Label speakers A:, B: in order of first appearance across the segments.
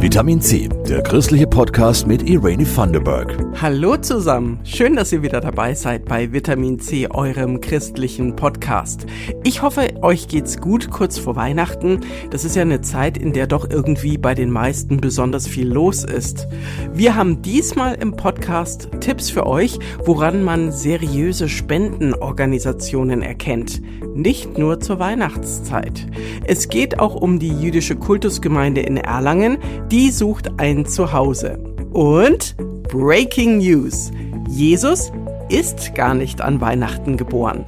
A: Vitamin C, der christliche Podcast mit Irene Thunderberg.
B: Hallo zusammen, schön, dass ihr wieder dabei seid bei Vitamin C, eurem christlichen Podcast. Ich hoffe, euch geht's gut kurz vor Weihnachten. Das ist ja eine Zeit, in der doch irgendwie bei den meisten besonders viel los ist. Wir haben diesmal im Podcast Tipps für euch, woran man seriöse Spendenorganisationen erkennt. Nicht nur zur Weihnachtszeit. Es geht auch um die jüdische Kultusgemeinde in Erlangen, die sucht ein Zuhause. Und Breaking News. Jesus ist gar nicht an Weihnachten geboren.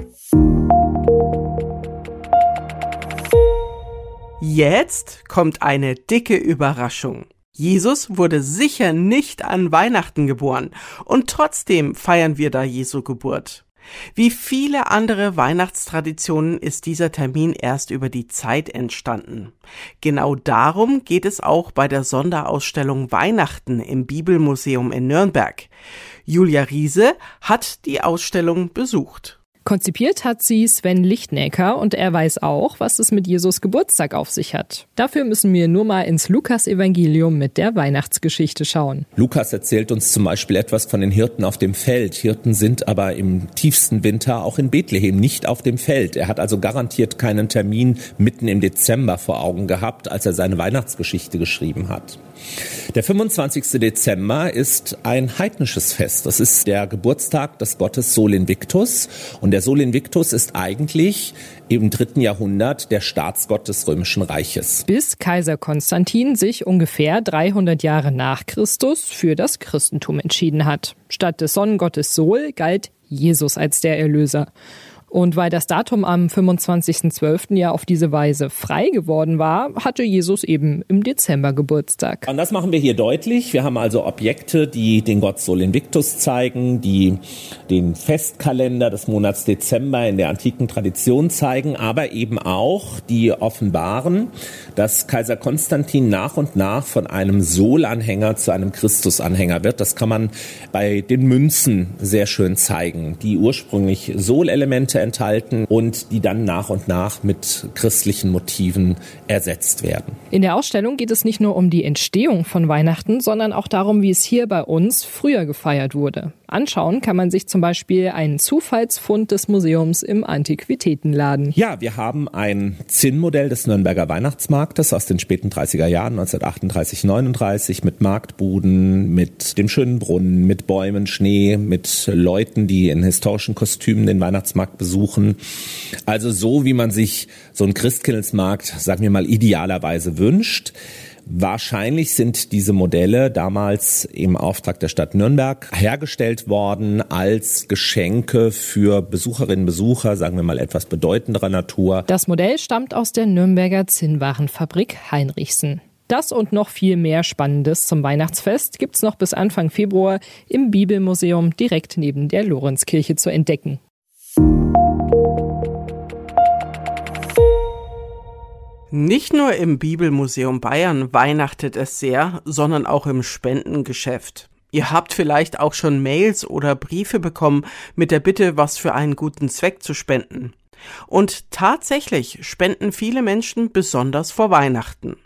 B: Jetzt kommt eine dicke Überraschung. Jesus wurde sicher nicht an Weihnachten geboren und trotzdem feiern wir da Jesu Geburt. Wie viele andere Weihnachtstraditionen ist dieser Termin erst über die Zeit entstanden. Genau darum geht es auch bei der Sonderausstellung Weihnachten im Bibelmuseum in Nürnberg. Julia Riese hat die Ausstellung besucht.
C: Konzipiert hat sie Sven Lichtnecker und er weiß auch, was es mit Jesus Geburtstag auf sich hat. Dafür müssen wir nur mal ins Lukas-Evangelium mit der Weihnachtsgeschichte schauen.
D: Lukas erzählt uns zum Beispiel etwas von den Hirten auf dem Feld. Hirten sind aber im tiefsten Winter auch in Bethlehem nicht auf dem Feld. Er hat also garantiert keinen Termin mitten im Dezember vor Augen gehabt, als er seine Weihnachtsgeschichte geschrieben hat. Der 25. Dezember ist ein heidnisches Fest. Das ist der Geburtstag des Gottes Sol Invictus. Und der Sol Invictus ist eigentlich im dritten Jahrhundert der Staatsgott des Römischen Reiches.
C: Bis Kaiser Konstantin sich ungefähr 300 Jahre nach Christus für das Christentum entschieden hat. Statt des Sonnengottes Sol galt Jesus als der Erlöser. Und weil das Datum am 25.12. ja auf diese Weise frei geworden war, hatte Jesus eben im Dezember Geburtstag.
D: Und das machen wir hier deutlich. Wir haben also Objekte, die den Gott Sol Invictus zeigen, die den Festkalender des Monats Dezember in der antiken Tradition zeigen, aber eben auch die offenbaren, dass Kaiser Konstantin nach und nach von einem Sol-Anhänger zu einem Christus-Anhänger wird. Das kann man bei den Münzen sehr schön zeigen, die ursprünglich Sol-Elemente enthalten und die dann nach und nach mit christlichen Motiven ersetzt werden.
C: In der Ausstellung geht es nicht nur um die Entstehung von Weihnachten, sondern auch darum, wie es hier bei uns früher gefeiert wurde. Anschauen kann man sich zum Beispiel einen Zufallsfund des Museums im Antiquitätenladen.
D: Ja, wir haben ein Zinnmodell des Nürnberger Weihnachtsmarktes aus den späten 30er Jahren, 1938, 39, mit Marktbuden, mit dem schönen Brunnen, mit Bäumen, Schnee, mit Leuten, die in historischen Kostümen den Weihnachtsmarkt besuchen. Also so, wie man sich so einen Christkindlesmarkt, sagen wir mal, idealerweise wünscht. Wahrscheinlich sind diese Modelle damals im Auftrag der Stadt Nürnberg hergestellt worden als Geschenke für Besucherinnen und Besucher, sagen wir mal etwas bedeutenderer Natur.
C: Das Modell stammt aus der Nürnberger Zinnwarenfabrik Heinrichsen. Das und noch viel mehr Spannendes zum Weihnachtsfest gibt's noch bis Anfang Februar im Bibelmuseum direkt neben der Lorenzkirche zu entdecken.
B: Nicht nur im Bibelmuseum Bayern weihnachtet es sehr, sondern auch im Spendengeschäft. Ihr habt vielleicht auch schon Mails oder Briefe bekommen mit der Bitte, was für einen guten Zweck zu spenden. Und tatsächlich spenden viele Menschen besonders vor Weihnachten.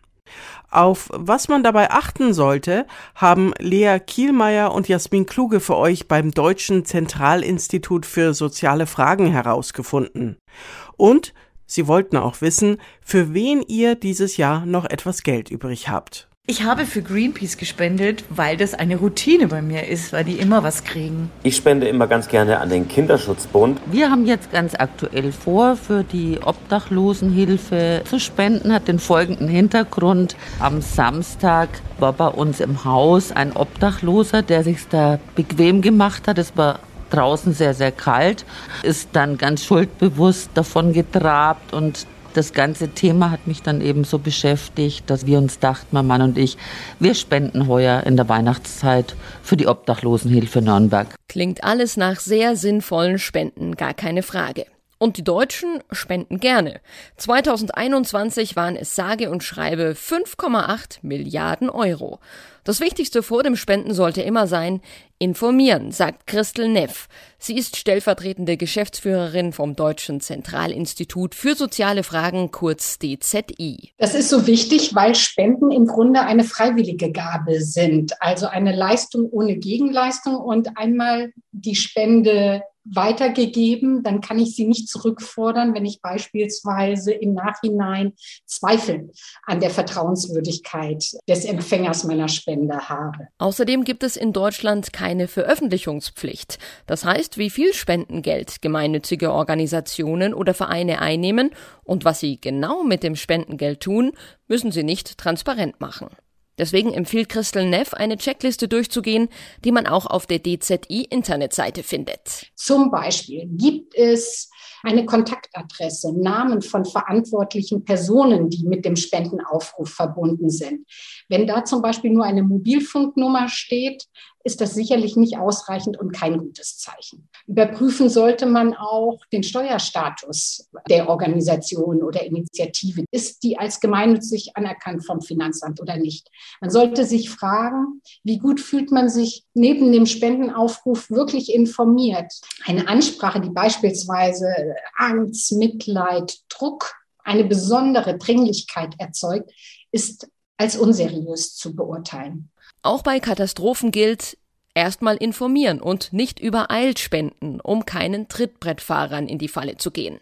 B: Auf was man dabei achten sollte, haben Lea Kielmeier und Jasmin Kluge für euch beim Deutschen Zentralinstitut für soziale Fragen herausgefunden. Und Sie wollten auch wissen, für wen ihr dieses Jahr noch etwas Geld übrig habt.
E: Ich habe für Greenpeace gespendet, weil das eine Routine bei mir ist, weil die immer was kriegen.
F: Ich spende immer ganz gerne an den Kinderschutzbund.
G: Wir haben jetzt ganz aktuell vor, für die Obdachlosenhilfe zu spenden, hat den folgenden Hintergrund. Am Samstag war bei uns im Haus ein Obdachloser, der sich da bequem gemacht hat. Es war draußen sehr, sehr kalt, ist dann ganz schuldbewusst davon getrabt und das ganze Thema hat mich dann eben so beschäftigt, dass wir uns dachten, mein Mann und ich, wir spenden heuer in der Weihnachtszeit für die Obdachlosenhilfe Nürnberg.
H: Klingt alles nach sehr sinnvollen Spenden, gar keine Frage. Und die Deutschen spenden gerne. 2021 waren es sage und schreibe 5,8 Milliarden Euro. Das Wichtigste vor dem Spenden sollte immer sein, informieren, sagt Christel Neff. Sie ist stellvertretende Geschäftsführerin vom Deutschen Zentralinstitut für soziale Fragen, kurz DZI.
I: Das ist so wichtig, weil Spenden im Grunde eine freiwillige Gabe sind, also eine Leistung ohne Gegenleistung und einmal die Spende weitergegeben, dann kann ich sie nicht zurückfordern, wenn ich beispielsweise im Nachhinein Zweifel an der Vertrauenswürdigkeit des Empfängers meiner Spende habe.
H: Außerdem gibt es in Deutschland keine Veröffentlichungspflicht. Das heißt, wie viel Spendengeld gemeinnützige Organisationen oder Vereine einnehmen und was sie genau mit dem Spendengeld tun, müssen sie nicht transparent machen. Deswegen empfiehlt Christel Neff, eine Checkliste durchzugehen, die man auch auf der DZI-Internetseite findet.
I: Zum Beispiel gibt es eine Kontaktadresse, Namen von verantwortlichen Personen, die mit dem Spendenaufruf verbunden sind. Wenn da zum Beispiel nur eine Mobilfunknummer steht, ist das sicherlich nicht ausreichend und kein gutes Zeichen. Überprüfen sollte man auch den Steuerstatus der Organisation oder Initiative. Ist die als gemeinnützig anerkannt vom Finanzamt oder nicht? Man sollte sich fragen, wie gut fühlt man sich neben dem Spendenaufruf wirklich informiert? Eine Ansprache, die beispielsweise Angst, Mitleid, Druck, eine besondere Dringlichkeit erzeugt, ist als unseriös zu beurteilen.
H: Auch bei Katastrophen gilt, erstmal informieren und nicht übereilt spenden, um keinen Trittbrettfahrern in die Falle zu gehen.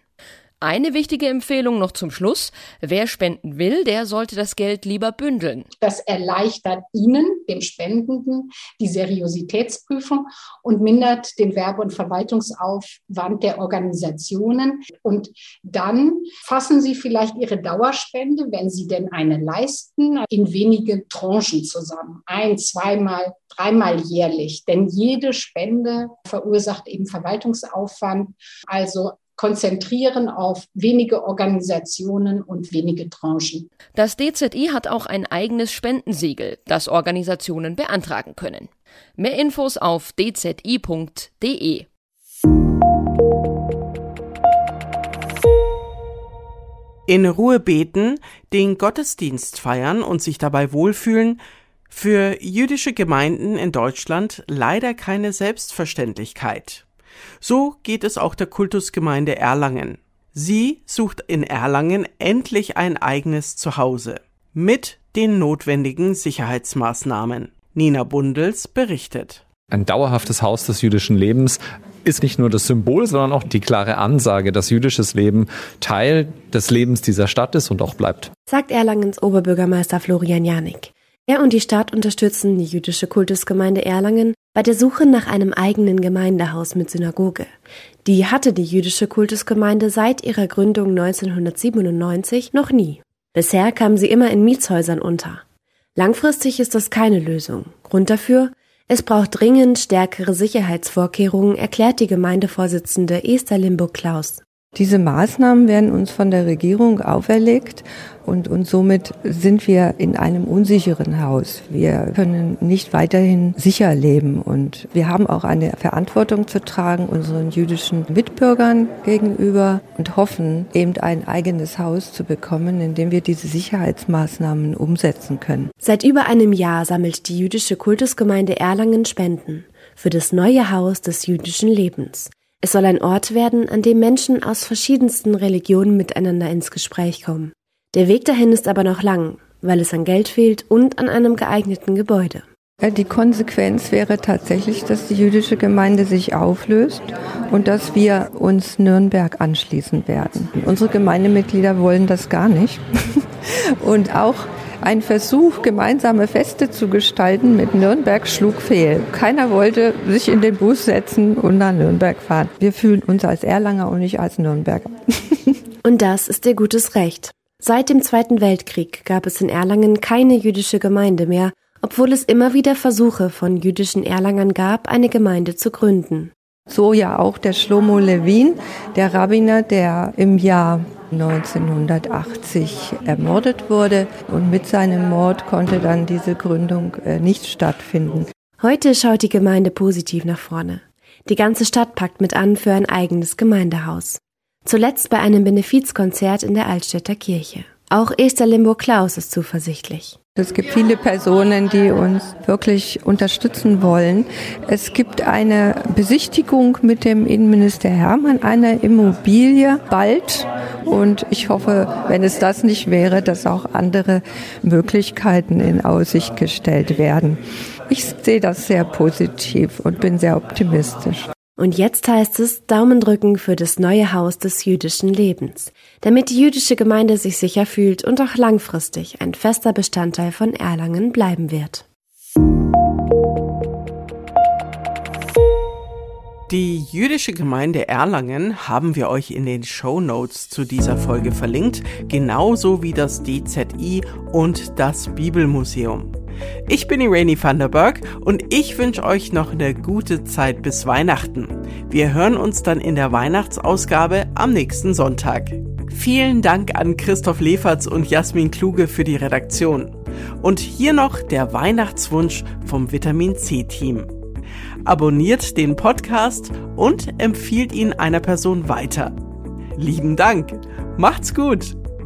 H: Eine wichtige Empfehlung noch zum Schluss. Wer spenden will, der sollte das Geld lieber bündeln.
I: Das erleichtert Ihnen, dem Spendenden, die Seriositätsprüfung und mindert den Werbe- und Verwaltungsaufwand der Organisationen. Und dann fassen Sie vielleicht Ihre Dauerspende, wenn Sie denn eine leisten, in wenige Tranchen zusammen. Ein, zweimal, dreimal jährlich. Denn jede Spende verursacht eben Verwaltungsaufwand. Also konzentrieren auf wenige Organisationen und wenige Tranchen.
H: Das DZI hat auch ein eigenes Spendensiegel, das Organisationen beantragen können. Mehr Infos auf dzi.de.
B: In Ruhe beten, den Gottesdienst feiern und sich dabei wohlfühlen, für jüdische Gemeinden in Deutschland leider keine Selbstverständlichkeit. So geht es auch der Kultusgemeinde Erlangen. Sie sucht in Erlangen endlich ein eigenes Zuhause mit den notwendigen Sicherheitsmaßnahmen. Nina Bundels berichtet.
J: Ein dauerhaftes Haus des jüdischen Lebens ist nicht nur das Symbol, sondern auch die klare Ansage, dass jüdisches Leben Teil des Lebens dieser Stadt ist und auch bleibt.
K: Sagt Erlangens Oberbürgermeister Florian Janik. Er und die Stadt unterstützen die jüdische Kultusgemeinde Erlangen bei der Suche nach einem eigenen Gemeindehaus mit Synagoge. Die hatte die jüdische Kultusgemeinde seit ihrer Gründung 1997 noch nie. Bisher kamen sie immer in Mietshäusern unter. Langfristig ist das keine Lösung. Grund dafür, es braucht dringend stärkere Sicherheitsvorkehrungen, erklärt die Gemeindevorsitzende Esther Limburg-Klaus.
L: Diese Maßnahmen werden uns von der Regierung auferlegt und, und somit sind wir in einem unsicheren Haus. Wir können nicht weiterhin sicher leben und wir haben auch eine Verantwortung zu tragen unseren jüdischen Mitbürgern gegenüber und hoffen eben ein eigenes Haus zu bekommen, in dem wir diese Sicherheitsmaßnahmen umsetzen können.
K: Seit über einem Jahr sammelt die jüdische Kultusgemeinde Erlangen Spenden für das neue Haus des jüdischen Lebens. Es soll ein Ort werden, an dem Menschen aus verschiedensten Religionen miteinander ins Gespräch kommen. Der Weg dahin ist aber noch lang, weil es an Geld fehlt und an einem geeigneten Gebäude.
L: Die Konsequenz wäre tatsächlich, dass die jüdische Gemeinde sich auflöst und dass wir uns Nürnberg anschließen werden. Unsere Gemeindemitglieder wollen das gar nicht. Und auch ein Versuch, gemeinsame Feste zu gestalten mit Nürnberg schlug fehl. Keiner wollte sich in den Bus setzen und nach Nürnberg fahren. Wir fühlen uns als Erlanger und nicht als Nürnberger.
K: Und das ist ihr gutes Recht. Seit dem Zweiten Weltkrieg gab es in Erlangen keine jüdische Gemeinde mehr, obwohl es immer wieder Versuche von jüdischen Erlangern gab, eine Gemeinde zu gründen.
L: So ja auch der Shlomo Levin, der Rabbiner, der im Jahr 1980 ermordet wurde und mit seinem Mord konnte dann diese Gründung äh, nicht stattfinden.
K: Heute schaut die Gemeinde positiv nach vorne. Die ganze Stadt packt mit an für ein eigenes Gemeindehaus. Zuletzt bei einem Benefizkonzert in der Altstädter Kirche. Auch Esther Limburg-Klaus ist zuversichtlich.
L: Es gibt viele Personen, die uns wirklich unterstützen wollen. Es gibt eine Besichtigung mit dem Innenminister Hermann einer Immobilie bald. Und ich hoffe, wenn es das nicht wäre, dass auch andere Möglichkeiten in Aussicht gestellt werden. Ich sehe das sehr positiv und bin sehr optimistisch.
K: Und jetzt heißt es Daumen drücken für das neue Haus des jüdischen Lebens, damit die jüdische Gemeinde sich sicher fühlt und auch langfristig ein fester Bestandteil von Erlangen bleiben wird.
B: Die jüdische Gemeinde Erlangen haben wir euch in den Show Notes zu dieser Folge verlinkt, genauso wie das DZI und das Bibelmuseum. Ich bin Irene van der Berg und ich wünsche euch noch eine gute Zeit bis Weihnachten. Wir hören uns dann in der Weihnachtsausgabe am nächsten Sonntag. Vielen Dank an Christoph Leferz und Jasmin Kluge für die Redaktion. Und hier noch der Weihnachtswunsch vom Vitamin C Team. Abonniert den Podcast und empfiehlt ihn einer Person weiter. Lieben Dank. Macht's gut.